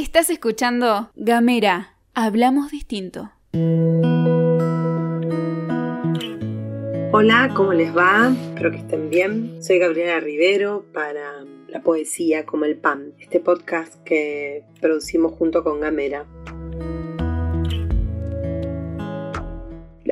Estás escuchando Gamera, hablamos distinto. Hola, ¿cómo les va? Espero que estén bien. Soy Gabriela Rivero para La Poesía como el Pan, este podcast que producimos junto con Gamera.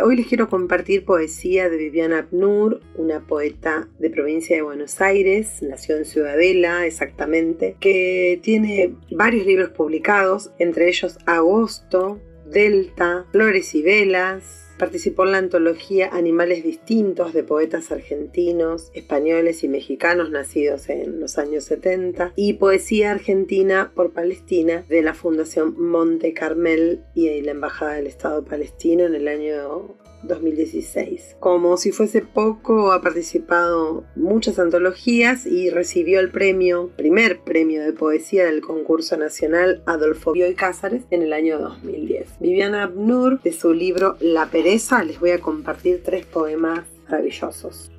Hoy les quiero compartir poesía de Viviana Abnur, una poeta de provincia de Buenos Aires, nació en Ciudadela exactamente, que tiene varios libros publicados, entre ellos Agosto, Delta, Flores y Velas, Participó en la antología Animales Distintos de poetas argentinos, españoles y mexicanos nacidos en los años 70 y Poesía Argentina por Palestina de la Fundación Monte Carmel y la Embajada del Estado palestino en el año 2016. Como si fuese poco, ha participado muchas antologías y recibió el premio, primer premio de poesía del concurso nacional Adolfo Bioy Cázares en el año 2010. Viviana Abnur, de su libro La pereza, les voy a compartir tres poemas maravillosos.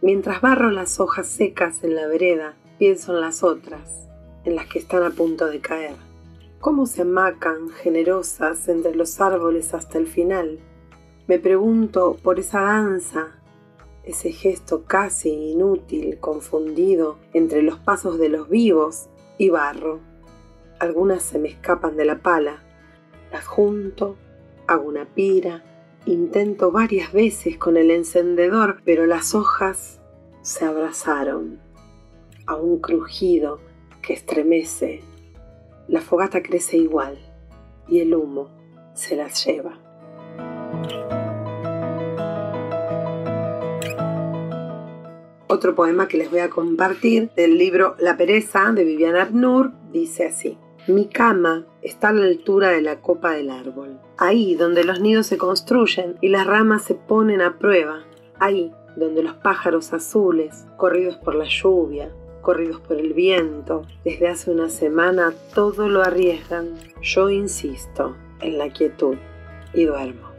Mientras barro las hojas secas en la vereda, pienso en las otras, en las que están a punto de caer. ¿Cómo se amacan generosas entre los árboles hasta el final? Me pregunto por esa danza, ese gesto casi inútil, confundido entre los pasos de los vivos y barro. Algunas se me escapan de la pala, las junto, hago una pira, Intento varias veces con el encendedor, pero las hojas se abrazaron a un crujido que estremece. La fogata crece igual y el humo se las lleva. Otro poema que les voy a compartir del libro La pereza de Viviana Abnur dice así. Mi cama está a la altura de la copa del árbol, ahí donde los nidos se construyen y las ramas se ponen a prueba, ahí donde los pájaros azules, corridos por la lluvia, corridos por el viento, desde hace una semana todo lo arriesgan. Yo insisto en la quietud y duermo.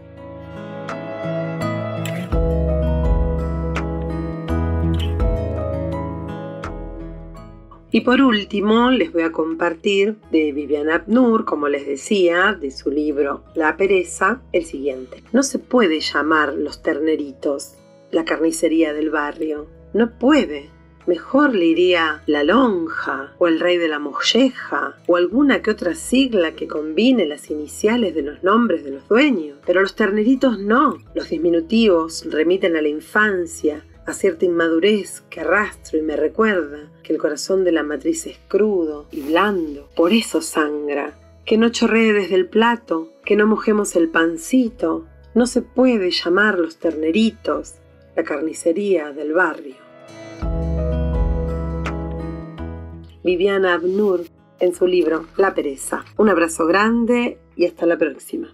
Y por último, les voy a compartir de Viviana Abnur, como les decía, de su libro La pereza, el siguiente. No se puede llamar los terneritos la carnicería del barrio. No puede. Mejor le iría la lonja, o el rey de la molleja, o alguna que otra sigla que combine las iniciales de los nombres de los dueños. Pero los terneritos no. Los diminutivos remiten a la infancia, a cierta inmadurez que arrastro y me recuerda que el corazón de la matriz es crudo y blando, por eso sangra, que no chorree desde el plato, que no mojemos el pancito, no se puede llamar los terneritos, la carnicería del barrio. Viviana Abnur en su libro La pereza. Un abrazo grande y hasta la próxima.